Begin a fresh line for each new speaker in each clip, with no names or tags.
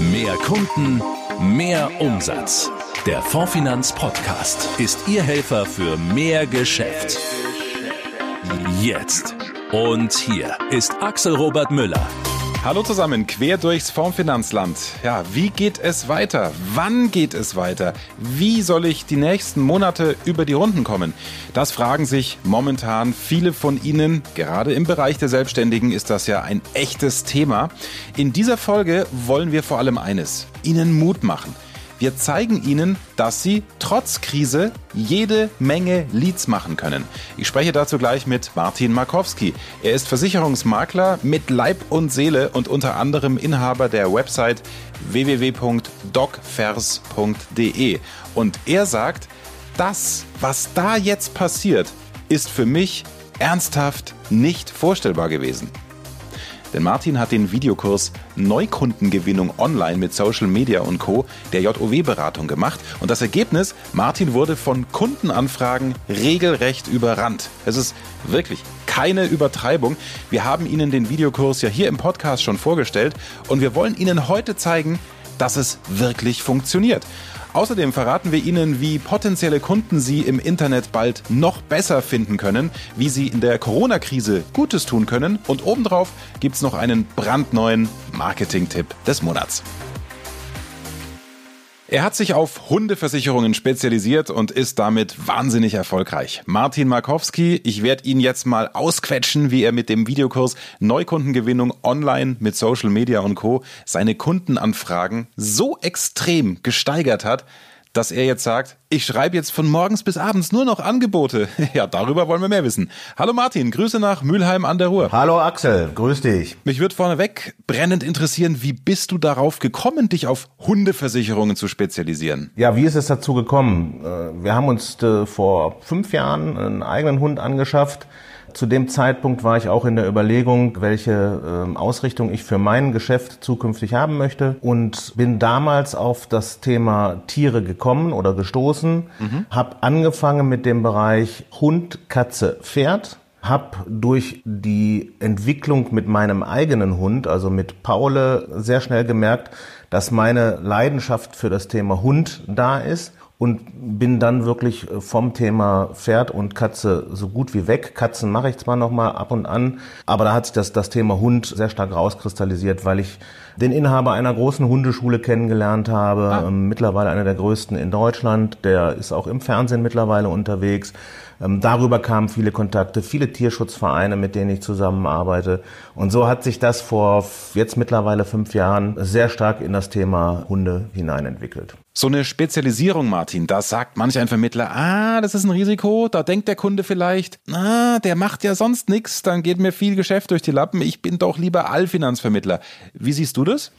Mehr Kunden, mehr Umsatz. Der Fondfinanz Podcast ist Ihr Helfer für mehr Geschäft. Jetzt. Und hier ist Axel Robert Müller.
Hallo zusammen, quer durchs Fondsfinanzland. Ja, wie geht es weiter? Wann geht es weiter? Wie soll ich die nächsten Monate über die Runden kommen? Das fragen sich momentan viele von Ihnen. Gerade im Bereich der Selbstständigen ist das ja ein echtes Thema. In dieser Folge wollen wir vor allem eines, Ihnen Mut machen. Wir zeigen Ihnen, dass Sie trotz Krise jede Menge Leads machen können. Ich spreche dazu gleich mit Martin Markowski. Er ist Versicherungsmakler mit Leib und Seele und unter anderem Inhaber der Website www.docvers.de. Und er sagt, das, was da jetzt passiert, ist für mich ernsthaft nicht vorstellbar gewesen. Denn Martin hat den Videokurs Neukundengewinnung online mit Social Media und Co. der JOW-Beratung gemacht. Und das Ergebnis, Martin wurde von Kundenanfragen regelrecht überrannt. Es ist wirklich keine Übertreibung. Wir haben Ihnen den Videokurs ja hier im Podcast schon vorgestellt und wir wollen Ihnen heute zeigen, dass es wirklich funktioniert. Außerdem verraten wir Ihnen, wie potenzielle Kunden Sie im Internet bald noch besser finden können, wie Sie in der Corona-Krise Gutes tun können und obendrauf gibt es noch einen brandneuen Marketing-Tipp des Monats. Er hat sich auf Hundeversicherungen spezialisiert und ist damit wahnsinnig erfolgreich. Martin Markowski, ich werde ihn jetzt mal ausquetschen, wie er mit dem Videokurs Neukundengewinnung online mit Social Media und Co. seine Kundenanfragen so extrem gesteigert hat, dass er jetzt sagt, ich schreibe jetzt von morgens bis abends nur noch Angebote. Ja, darüber wollen wir mehr wissen. Hallo Martin, Grüße nach Mülheim an der Ruhr.
Hallo Axel, grüß dich.
Mich würde vorneweg brennend interessieren, wie bist du darauf gekommen, dich auf Hundeversicherungen zu spezialisieren?
Ja, wie ist es dazu gekommen? Äh, wir haben uns äh, vor fünf Jahren einen eigenen Hund angeschafft zu dem Zeitpunkt war ich auch in der Überlegung, welche äh, Ausrichtung ich für mein Geschäft zukünftig haben möchte und bin damals auf das Thema Tiere gekommen oder gestoßen, mhm. habe angefangen mit dem Bereich Hund, Katze, Pferd habe durch die Entwicklung mit meinem eigenen Hund, also mit Paule, sehr schnell gemerkt, dass meine Leidenschaft für das Thema Hund da ist und bin dann wirklich äh, vom Thema Pferd und Katze so gut wie weg. Katzen mache ich zwar noch mal ab und an, aber da hat sich das, das Thema Hund sehr stark rauskristallisiert, weil ich den Inhaber einer großen Hundeschule kennengelernt habe, ah. ähm, mittlerweile einer der größten in Deutschland. Der ist auch im Fernsehen mittlerweile unterwegs. Ähm, darüber kamen viele Kontakte, viele Tierschutzvereine, mit denen ich zusammenarbeite. Und so hat sich das vor jetzt mittlerweile fünf Jahren sehr stark in das Thema Hunde hineinentwickelt.
So eine Spezialisierung, Martin, da sagt manch ein Vermittler, ah, das ist ein Risiko, da denkt der Kunde vielleicht, ah, der macht ja sonst nichts, dann geht mir viel Geschäft durch die Lappen, ich bin doch lieber Allfinanzvermittler. Wie siehst du das?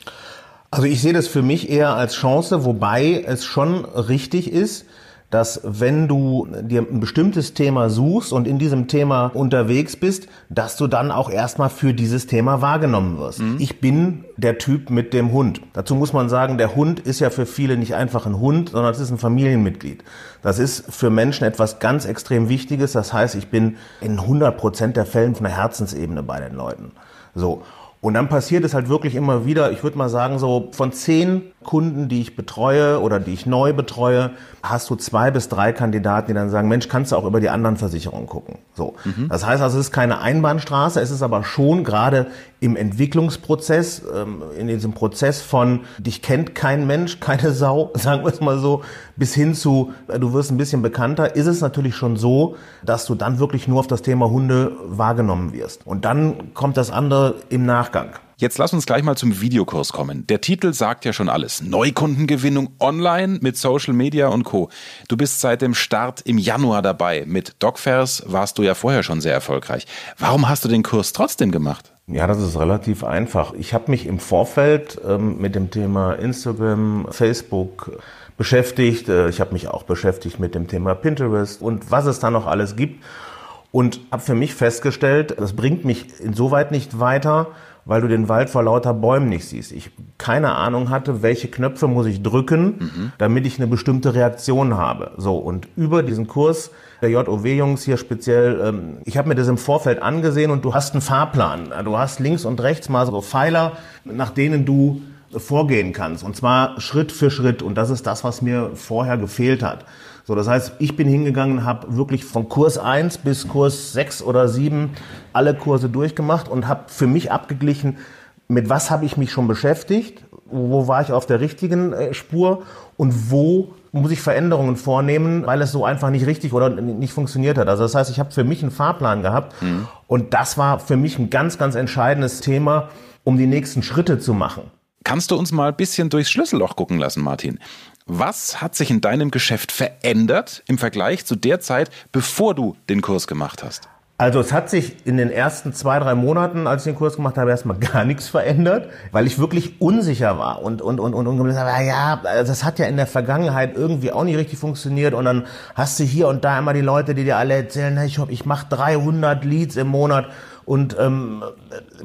Also ich sehe das für mich eher als Chance, wobei es schon richtig ist, dass wenn du dir ein bestimmtes Thema suchst und in diesem Thema unterwegs bist, dass du dann auch erstmal für dieses Thema wahrgenommen wirst. Mhm. Ich bin der Typ mit dem Hund. Dazu muss man sagen, der Hund ist ja für viele nicht einfach ein Hund, sondern es ist ein Familienmitglied. Das ist für Menschen etwas ganz extrem Wichtiges. Das heißt, ich bin in 100 Prozent der Fällen von der Herzensebene bei den Leuten. So. Und dann passiert es halt wirklich immer wieder, ich würde mal sagen, so von zehn Kunden, die ich betreue oder die ich neu betreue, hast du zwei bis drei Kandidaten, die dann sagen, Mensch, kannst du auch über die anderen Versicherungen gucken. So. Mhm. Das heißt also, es ist keine Einbahnstraße, es ist aber schon gerade im Entwicklungsprozess, ähm, in diesem Prozess von, dich kennt kein Mensch, keine Sau, sagen wir es mal so, bis hin zu, äh, du wirst ein bisschen bekannter, ist es natürlich schon so, dass du dann wirklich nur auf das Thema Hunde wahrgenommen wirst. Und dann kommt das andere im Nachgang.
Jetzt lass uns gleich mal zum Videokurs kommen. Der Titel sagt ja schon alles. Neukundengewinnung online mit Social Media und Co. Du bist seit dem Start im Januar dabei. Mit DocFairs warst du ja vorher schon sehr erfolgreich. Warum hast du den Kurs trotzdem gemacht?
Ja, das ist relativ einfach. Ich habe mich im Vorfeld ähm, mit dem Thema Instagram, Facebook beschäftigt. Äh, ich habe mich auch beschäftigt mit dem Thema Pinterest und was es da noch alles gibt. Und habe für mich festgestellt, das bringt mich insoweit nicht weiter, weil du den Wald vor lauter Bäumen nicht siehst. Ich keine Ahnung hatte, welche Knöpfe muss ich drücken, mhm. damit ich eine bestimmte Reaktion habe. So, und über diesen Kurs der JOW-Jungs hier speziell, ähm, ich habe mir das im Vorfeld angesehen und du hast einen Fahrplan. Du hast links und rechts mal so Pfeiler, nach denen du vorgehen kannst. Und zwar Schritt für Schritt. Und das ist das, was mir vorher gefehlt hat. So, das heißt, ich bin hingegangen, habe wirklich von Kurs 1 bis Kurs 6 oder 7 alle Kurse durchgemacht und habe für mich abgeglichen, mit was habe ich mich schon beschäftigt, wo war ich auf der richtigen äh, Spur und wo muss ich Veränderungen vornehmen, weil es so einfach nicht richtig oder nicht funktioniert hat. Also das heißt, ich habe für mich einen Fahrplan gehabt mhm. und das war für mich ein ganz, ganz entscheidendes Thema, um die nächsten Schritte zu machen.
Kannst du uns mal ein bisschen durchs Schlüsselloch gucken lassen, Martin? Was hat sich in deinem Geschäft verändert im Vergleich zu der Zeit, bevor du den Kurs gemacht hast?
Also es hat sich in den ersten zwei, drei Monaten, als ich den Kurs gemacht habe, erstmal gar nichts verändert, weil ich wirklich unsicher war und und und und, und habe, ja, das hat ja in der Vergangenheit irgendwie auch nicht richtig funktioniert und dann hast du hier und da immer die Leute, die dir alle erzählen, ich, ich mache 300 Leads im Monat und ähm,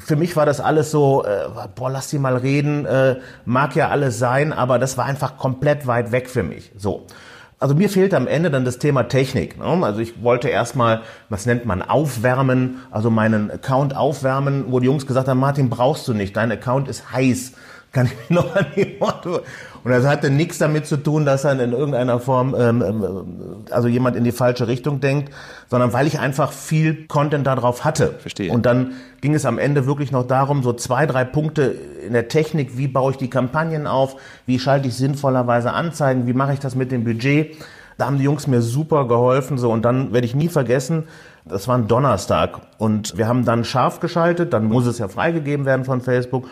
für mich war das alles so, äh, boah, lass die mal reden, äh, mag ja alles sein, aber das war einfach komplett weit weg für mich. So. Also mir fehlte am Ende dann das Thema Technik. Ne? Also ich wollte erstmal, was nennt man, aufwärmen, also meinen Account aufwärmen, wo die Jungs gesagt haben, Martin, brauchst du nicht, dein Account ist heiß. Kann ich mich noch an die Worte und das hatte nichts damit zu tun, dass er in irgendeiner Form, ähm, ähm, also jemand in die falsche Richtung denkt, sondern weil ich einfach viel Content darauf hatte.
Verstehe.
Und dann ging es am Ende wirklich noch darum, so zwei, drei Punkte in der Technik, wie baue ich die Kampagnen auf, wie schalte ich sinnvollerweise Anzeigen, wie mache ich das mit dem Budget. Da haben die Jungs mir super geholfen, so. Und dann werde ich nie vergessen, das war ein Donnerstag. Und wir haben dann scharf geschaltet, dann muss es ja freigegeben werden von Facebook.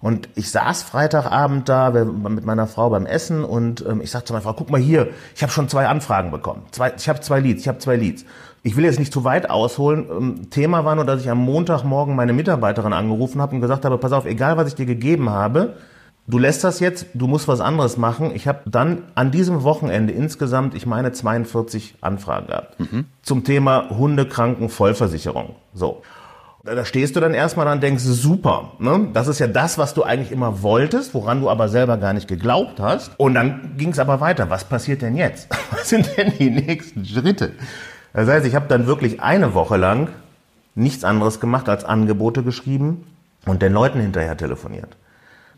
Und ich saß Freitagabend da mit meiner Frau beim Essen und ähm, ich sagte zu meiner Frau, guck mal hier, ich habe schon zwei Anfragen bekommen. Zwei, ich habe zwei Leads, ich habe zwei Leads. Ich will jetzt nicht zu weit ausholen. Ähm, Thema war nur, dass ich am Montagmorgen meine Mitarbeiterin angerufen habe und gesagt habe, pass auf, egal was ich dir gegeben habe, du lässt das jetzt, du musst was anderes machen. Ich habe dann an diesem Wochenende insgesamt, ich meine, 42 Anfragen gehabt mhm. zum Thema Hundekranken Vollversicherung. So da stehst du dann erstmal und denkst, super, ne? das ist ja das, was du eigentlich immer wolltest, woran du aber selber gar nicht geglaubt hast. Und dann ging es aber weiter. Was passiert denn jetzt? Was sind denn die nächsten Schritte? Das heißt, ich habe dann wirklich eine Woche lang nichts anderes gemacht als Angebote geschrieben und den Leuten hinterher telefoniert.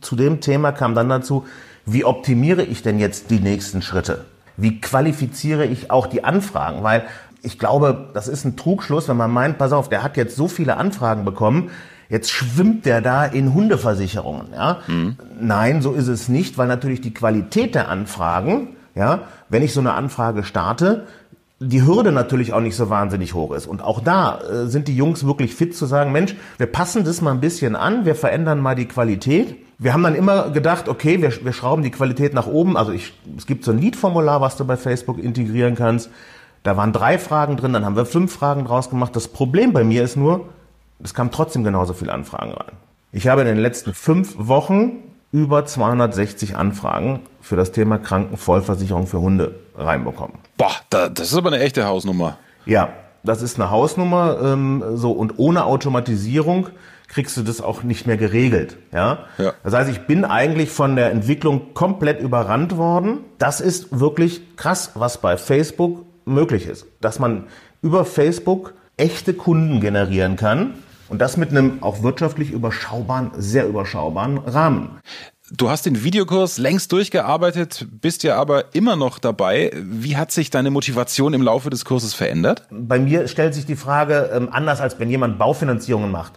Zu dem Thema kam dann dazu, wie optimiere ich denn jetzt die nächsten Schritte? Wie qualifiziere ich auch die Anfragen? Weil ich glaube, das ist ein Trugschluss, wenn man meint, pass auf, der hat jetzt so viele Anfragen bekommen, jetzt schwimmt der da in Hundeversicherungen. Ja? Mhm. Nein, so ist es nicht, weil natürlich die Qualität der Anfragen, ja, wenn ich so eine Anfrage starte, die Hürde natürlich auch nicht so wahnsinnig hoch ist. Und auch da äh, sind die Jungs wirklich fit zu sagen, Mensch, wir passen das mal ein bisschen an, wir verändern mal die Qualität. Wir haben dann immer gedacht, okay, wir, wir schrauben die Qualität nach oben. Also ich, es gibt so ein Lead-Formular, was du bei Facebook integrieren kannst. Da waren drei Fragen drin, dann haben wir fünf Fragen draus gemacht. Das Problem bei mir ist nur, es kamen trotzdem genauso viele Anfragen rein. Ich habe in den letzten fünf Wochen über 260 Anfragen für das Thema Krankenvollversicherung für Hunde reinbekommen.
Boah, das ist aber eine echte Hausnummer.
Ja, das ist eine Hausnummer. Ähm, so und ohne Automatisierung kriegst du das auch nicht mehr geregelt. Ja? ja? Das heißt, ich bin eigentlich von der Entwicklung komplett überrannt worden. Das ist wirklich krass, was bei Facebook möglich ist. Dass man über Facebook echte Kunden generieren kann und das mit einem auch wirtschaftlich überschaubaren, sehr überschaubaren Rahmen.
Du hast den Videokurs längst durchgearbeitet, bist ja aber immer noch dabei. Wie hat sich deine Motivation im Laufe des Kurses verändert?
Bei mir stellt sich die Frage ähm, anders, als wenn jemand Baufinanzierungen macht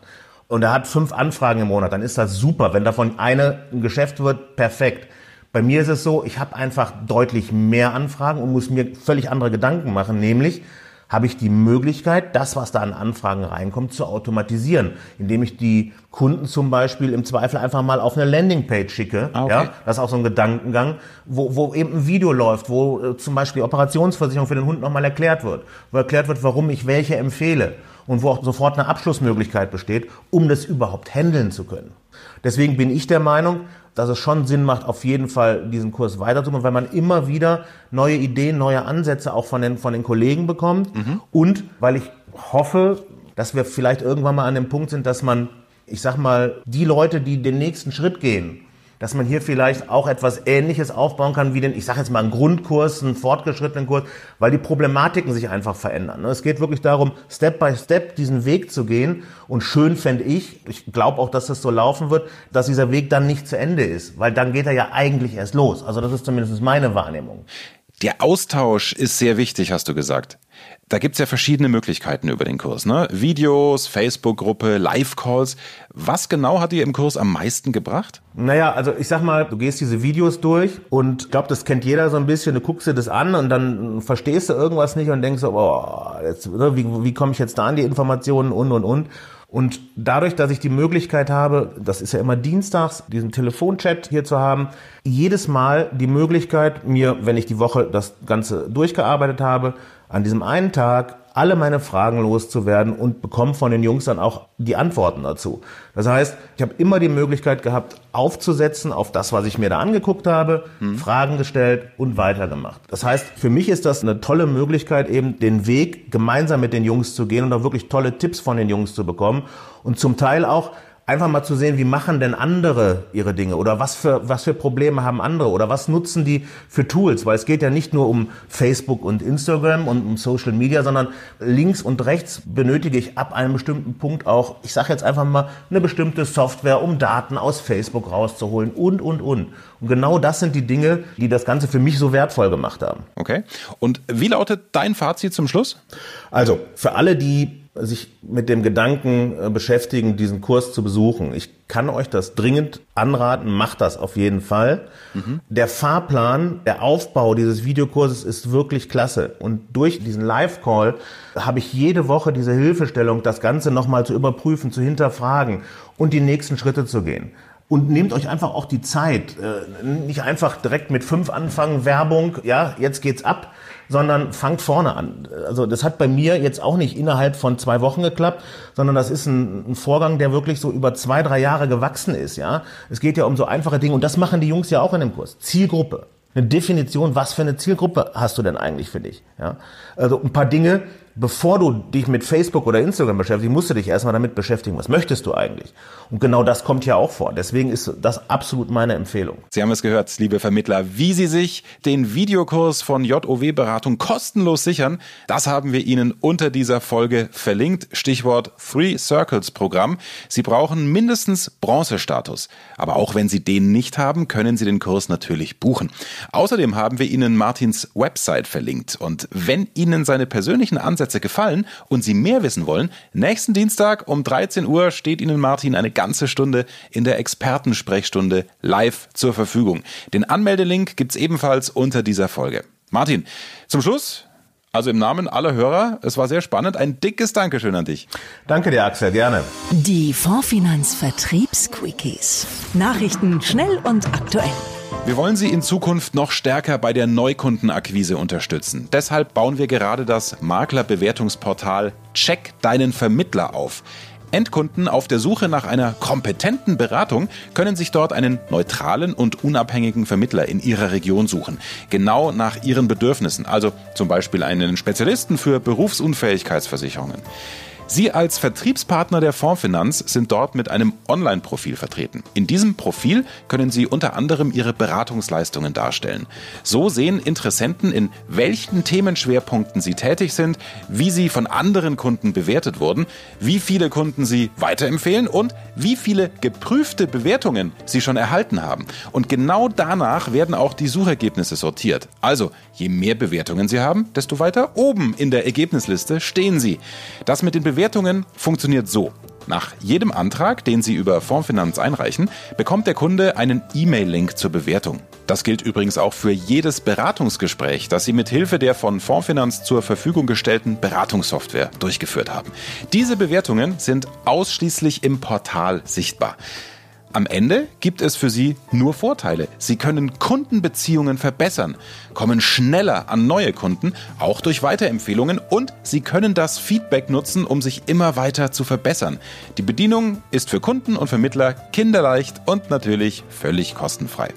und er hat fünf Anfragen im Monat, dann ist das super. Wenn davon eine ein Geschäft wird, perfekt. Bei mir ist es so, ich habe einfach deutlich mehr Anfragen und muss mir völlig andere Gedanken machen, nämlich habe ich die Möglichkeit, das, was da an Anfragen reinkommt, zu automatisieren, indem ich die Kunden zum Beispiel im Zweifel einfach mal auf eine Landingpage schicke. Ah, okay. Ja, das ist auch so ein Gedankengang, wo, wo eben ein Video läuft, wo äh, zum Beispiel Operationsversicherung für den Hund nochmal erklärt wird, wo erklärt wird, warum ich welche empfehle und wo auch sofort eine Abschlussmöglichkeit besteht, um das überhaupt handeln zu können. Deswegen bin ich der Meinung, dass es schon Sinn macht, auf jeden Fall diesen Kurs weiterzumachen, weil man immer wieder neue Ideen, neue Ansätze auch von den, von den Kollegen bekommt. Mhm. Und weil ich hoffe, dass wir vielleicht irgendwann mal an dem Punkt sind, dass man, ich sag mal, die Leute, die den nächsten Schritt gehen, dass man hier vielleicht auch etwas Ähnliches aufbauen kann wie den, ich sage jetzt mal, einen Grundkurs, einen fortgeschrittenen Kurs, weil die Problematiken sich einfach verändern. Ne? Es geht wirklich darum, Step by Step diesen Weg zu gehen. Und schön fände ich, ich glaube auch, dass das so laufen wird, dass dieser Weg dann nicht zu Ende ist, weil dann geht er ja eigentlich erst los. Also das ist zumindest meine Wahrnehmung.
Der Austausch ist sehr wichtig, hast du gesagt. Da gibt's ja verschiedene Möglichkeiten über den Kurs. Ne? Videos, Facebook-Gruppe, Live-Calls. Was genau hat dir im Kurs am meisten gebracht?
Naja, also ich sag mal, du gehst diese Videos durch und ich glaube, das kennt jeder so ein bisschen. Du guckst dir das an und dann verstehst du irgendwas nicht und denkst so, oh, jetzt, ne, wie, wie komme ich jetzt da an die Informationen und, und, und. Und dadurch, dass ich die Möglichkeit habe, das ist ja immer dienstags, diesen Telefonchat hier zu haben, jedes Mal die Möglichkeit, mir, wenn ich die Woche das Ganze durchgearbeitet habe, an diesem einen Tag alle meine Fragen loszuwerden und bekomme von den Jungs dann auch die Antworten dazu. Das heißt, ich habe immer die Möglichkeit gehabt, aufzusetzen auf das, was ich mir da angeguckt habe, hm. Fragen gestellt und weitergemacht. Das heißt, für mich ist das eine tolle Möglichkeit, eben den Weg gemeinsam mit den Jungs zu gehen und auch wirklich tolle Tipps von den Jungs zu bekommen und zum Teil auch einfach mal zu sehen, wie machen denn andere ihre Dinge oder was für, was für Probleme haben andere oder was nutzen die für Tools, weil es geht ja nicht nur um Facebook und Instagram und um Social Media, sondern links und rechts benötige ich ab einem bestimmten Punkt auch, ich sage jetzt einfach mal, eine bestimmte Software, um Daten aus Facebook rauszuholen und, und, und. Und genau das sind die Dinge, die das Ganze für mich so wertvoll gemacht haben.
Okay. Und wie lautet dein Fazit zum Schluss?
Also, für alle, die sich mit dem Gedanken äh, beschäftigen, diesen Kurs zu besuchen. Ich kann euch das dringend anraten, macht das auf jeden Fall. Mhm. Der Fahrplan, der Aufbau dieses Videokurses ist wirklich klasse. Und durch diesen Live-Call habe ich jede Woche diese Hilfestellung, das Ganze nochmal zu überprüfen, zu hinterfragen und die nächsten Schritte zu gehen. Und nehmt euch einfach auch die Zeit. Äh, nicht einfach direkt mit fünf anfangen, Werbung, ja, jetzt geht's ab, sondern fangt vorne an. Also das hat bei mir jetzt auch nicht innerhalb von zwei Wochen geklappt, sondern das ist ein, ein, Vorgang, der wirklich so über zwei, drei Jahre gewachsen ist. Ja, Es geht ja um so einfache Dinge und das machen die Jungs ja auch in dem Kurs. Zielgruppe. Eine Definition, was für eine Zielgruppe hast du denn eigentlich für dich? Ja? Also ein paar Dinge, bevor du dich mit Facebook oder Instagram beschäftigst, musst du dich erstmal damit beschäftigen, was möchtest du eigentlich? Und genau das kommt hier auch vor. Deswegen ist das absolut meine Empfehlung.
Sie haben es gehört, liebe Vermittler, wie Sie sich den Videokurs von JOW Beratung kostenlos sichern, das haben wir Ihnen unter dieser Folge verlinkt. Stichwort Three Circles Programm. Sie brauchen mindestens Bronzestatus. Aber auch wenn Sie den nicht haben, können Sie den Kurs natürlich buchen. Außerdem haben wir Ihnen Martins Website verlinkt. Und wenn Ihnen seine persönlichen Ansätze Ansätze gefallen und Sie mehr wissen wollen, nächsten Dienstag um 13 Uhr steht Ihnen Martin eine ganze Stunde in der Expertensprechstunde live zur Verfügung. Den Anmeldelink gibt's ebenfalls unter dieser Folge. Martin, zum Schluss also im Namen aller Hörer, es war sehr spannend. Ein dickes Dankeschön an dich.
Danke dir, Axel, gerne.
Die Fondsfinanz Vertriebsquickies. Nachrichten schnell und aktuell.
Wir wollen Sie in Zukunft noch stärker bei der Neukundenakquise unterstützen. Deshalb bauen wir gerade das Maklerbewertungsportal Check deinen Vermittler auf. Endkunden auf der Suche nach einer kompetenten Beratung können sich dort einen neutralen und unabhängigen Vermittler in ihrer Region suchen. Genau nach ihren Bedürfnissen. Also zum Beispiel einen Spezialisten für Berufsunfähigkeitsversicherungen. Sie als Vertriebspartner der Fondsfinanz sind dort mit einem Online-Profil vertreten. In diesem Profil können Sie unter anderem Ihre Beratungsleistungen darstellen. So sehen Interessenten, in welchen Themenschwerpunkten Sie tätig sind, wie Sie von anderen Kunden bewertet wurden, wie viele Kunden Sie weiterempfehlen und wie viele geprüfte Bewertungen Sie schon erhalten haben. Und genau danach werden auch die Suchergebnisse sortiert. Also, je mehr Bewertungen Sie haben, desto weiter oben in der Ergebnisliste stehen Sie. Das mit den Bewertungen Bewertungen funktioniert so. Nach jedem Antrag, den Sie über Fondsfinanz einreichen, bekommt der Kunde einen E-Mail-Link zur Bewertung. Das gilt übrigens auch für jedes Beratungsgespräch, das Sie mit Hilfe der von Fondsfinanz zur Verfügung gestellten Beratungssoftware durchgeführt haben. Diese Bewertungen sind ausschließlich im Portal sichtbar. Am Ende gibt es für Sie nur Vorteile. Sie können Kundenbeziehungen verbessern, kommen schneller an neue Kunden, auch durch Weiterempfehlungen und Sie können das Feedback nutzen, um sich immer weiter zu verbessern. Die Bedienung ist für Kunden und Vermittler kinderleicht und natürlich völlig kostenfrei.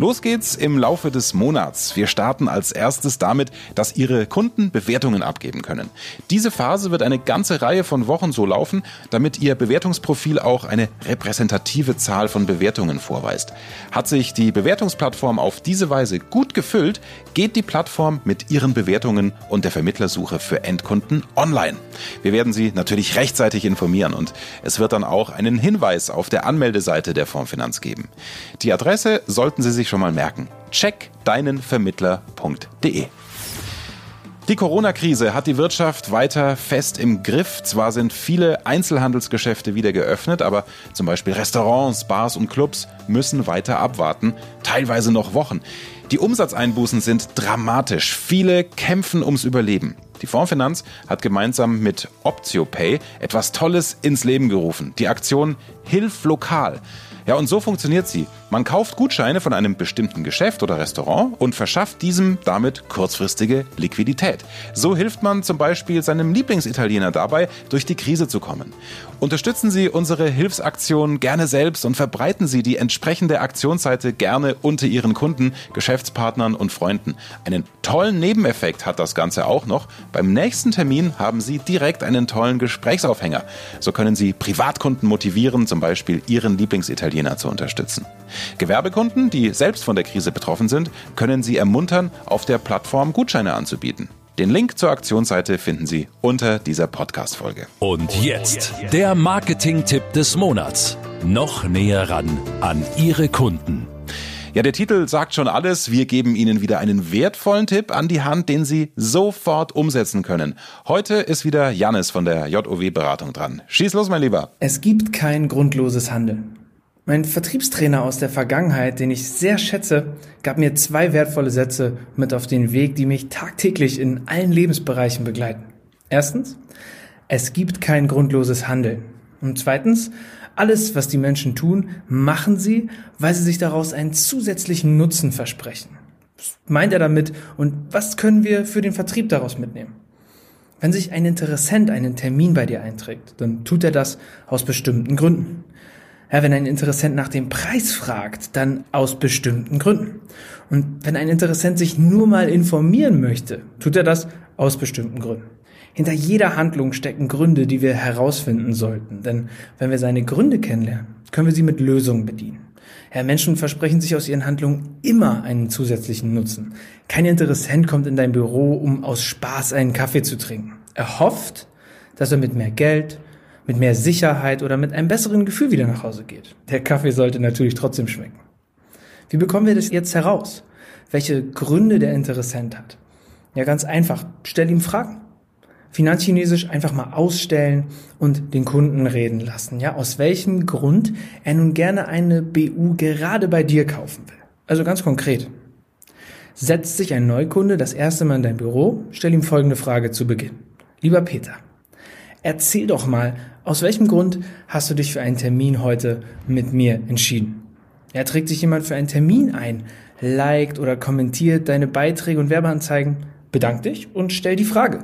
Los geht's im Laufe des Monats. Wir starten als erstes damit, dass Ihre Kunden Bewertungen abgeben können. Diese Phase wird eine ganze Reihe von Wochen so laufen, damit Ihr Bewertungsprofil auch eine repräsentative Zahl von Bewertungen vorweist. Hat sich die Bewertungsplattform auf diese Weise gut gefüllt, geht die Plattform mit Ihren Bewertungen und der Vermittlersuche für Endkunden online. Wir werden Sie natürlich rechtzeitig informieren und es wird dann auch einen Hinweis auf der Anmeldeseite der Fondsfinanz geben. Die Adresse sollten Sie sich sich schon mal merken. Checkdeinenvermittler.de die Corona-Krise hat die Wirtschaft weiter fest im Griff. Zwar sind viele Einzelhandelsgeschäfte wieder geöffnet, aber zum Beispiel Restaurants, Bars und Clubs müssen weiter abwarten, teilweise noch Wochen. Die Umsatzeinbußen sind dramatisch. Viele kämpfen ums Überleben. Die Fondsfinanz hat gemeinsam mit OptioPay etwas Tolles ins Leben gerufen. Die Aktion Hilf lokal. Ja, und so funktioniert sie. Man kauft Gutscheine von einem bestimmten Geschäft oder Restaurant und verschafft diesem damit kurzfristige Liquidität. So hilft man zum Beispiel seinem Lieblingsitaliener dabei, durch die Krise zu kommen. Unterstützen Sie unsere Hilfsaktion gerne selbst und verbreiten Sie die entsprechende Aktionsseite gerne unter Ihren Kunden, Geschäftspartnern und Freunden. Einen tollen Nebeneffekt hat das Ganze auch noch. Beim nächsten Termin haben Sie direkt einen tollen Gesprächsaufhänger. So können Sie Privatkunden motivieren, zum Beispiel Ihren Lieblingsitaliener zu unterstützen. Gewerbekunden, die selbst von der Krise betroffen sind, können Sie ermuntern, auf der Plattform Gutscheine anzubieten. Den Link zur Aktionsseite finden Sie unter dieser Podcast-Folge.
Und jetzt der Marketing-Tipp des Monats. Noch näher ran an Ihre Kunden.
Ja, der Titel sagt schon alles. Wir geben Ihnen wieder einen wertvollen Tipp an die Hand, den Sie sofort umsetzen können. Heute ist wieder Janis von der JOW-Beratung dran. Schieß los, mein Lieber.
Es gibt kein grundloses Handeln. Mein Vertriebstrainer aus der Vergangenheit, den ich sehr schätze, gab mir zwei wertvolle Sätze mit auf den Weg, die mich tagtäglich in allen Lebensbereichen begleiten. Erstens, es gibt kein grundloses Handeln. Und zweitens, alles, was die Menschen tun, machen sie, weil sie sich daraus einen zusätzlichen Nutzen versprechen. Was meint er damit und was können wir für den Vertrieb daraus mitnehmen? Wenn sich ein Interessent einen Termin bei dir einträgt, dann tut er das aus bestimmten Gründen. Ja, wenn ein Interessent nach dem Preis fragt, dann aus bestimmten Gründen. Und wenn ein Interessent sich nur mal informieren möchte, tut er das aus bestimmten Gründen. Hinter jeder Handlung stecken Gründe, die wir herausfinden sollten. Denn wenn wir seine Gründe kennenlernen, können wir sie mit Lösungen bedienen. Ja, Menschen versprechen sich aus ihren Handlungen immer einen zusätzlichen Nutzen. Kein Interessent kommt in dein Büro, um aus Spaß einen Kaffee zu trinken. Er hofft, dass er mit mehr Geld, mit mehr Sicherheit oder mit einem besseren Gefühl wieder nach Hause geht. Der Kaffee sollte natürlich trotzdem schmecken. Wie bekommen wir das jetzt heraus? Welche Gründe der Interessent hat? Ja, ganz einfach. Stell ihm Fragen. Finanzchinesisch einfach mal ausstellen und den Kunden reden lassen. Ja, aus welchem Grund er nun gerne eine BU gerade bei dir kaufen will. Also ganz konkret. Setzt sich ein Neukunde das erste Mal in dein Büro, stell ihm folgende Frage zu Beginn. Lieber Peter, erzähl doch mal, aus welchem Grund hast du dich für einen Termin heute mit mir entschieden? Ja, trägt sich jemand für einen Termin ein, liked oder kommentiert deine Beiträge und Werbeanzeigen? Bedank dich und stell die Frage.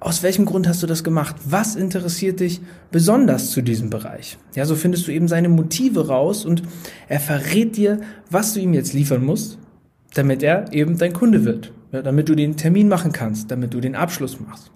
Aus welchem Grund hast du das gemacht? Was interessiert dich besonders zu diesem Bereich? Ja, so findest du eben seine Motive raus und er verrät dir, was du ihm jetzt liefern musst, damit er eben dein Kunde wird. Ja, damit du den Termin machen kannst, damit du den Abschluss machst.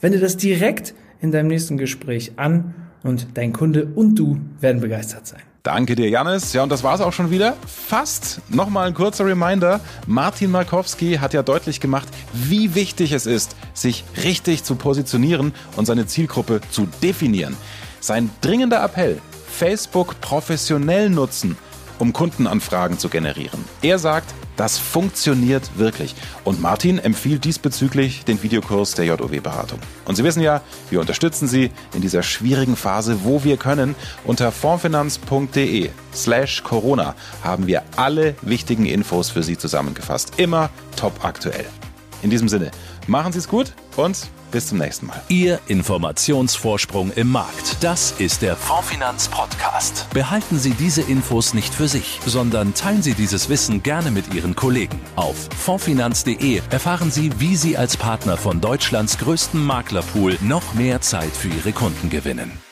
Wenn du das direkt in deinem nächsten Gespräch an und dein Kunde und du werden begeistert sein.
Danke dir, Janis. Ja, und das war's auch schon wieder. Fast. Nochmal ein kurzer Reminder. Martin Markowski hat ja deutlich gemacht, wie wichtig es ist, sich richtig zu positionieren und seine Zielgruppe zu definieren. Sein dringender Appell, Facebook professionell nutzen, um Kundenanfragen zu generieren. Er sagt, das funktioniert wirklich. Und Martin empfiehlt diesbezüglich den Videokurs der JOW-Beratung. Und Sie wissen ja, wir unterstützen Sie in dieser schwierigen Phase, wo wir können. Unter fondfinanz.de slash Corona haben wir alle wichtigen Infos für Sie zusammengefasst. Immer top aktuell. In diesem Sinne, machen Sie es gut und bis zum nächsten Mal.
Ihr Informationsvorsprung im Markt. Das ist der Fondfinanz Podcast. Behalten Sie diese Infos nicht für sich, sondern teilen Sie dieses Wissen gerne mit Ihren Kollegen. Auf fondfinanz.de erfahren Sie, wie Sie als Partner von Deutschlands größten Maklerpool noch mehr Zeit für Ihre Kunden gewinnen.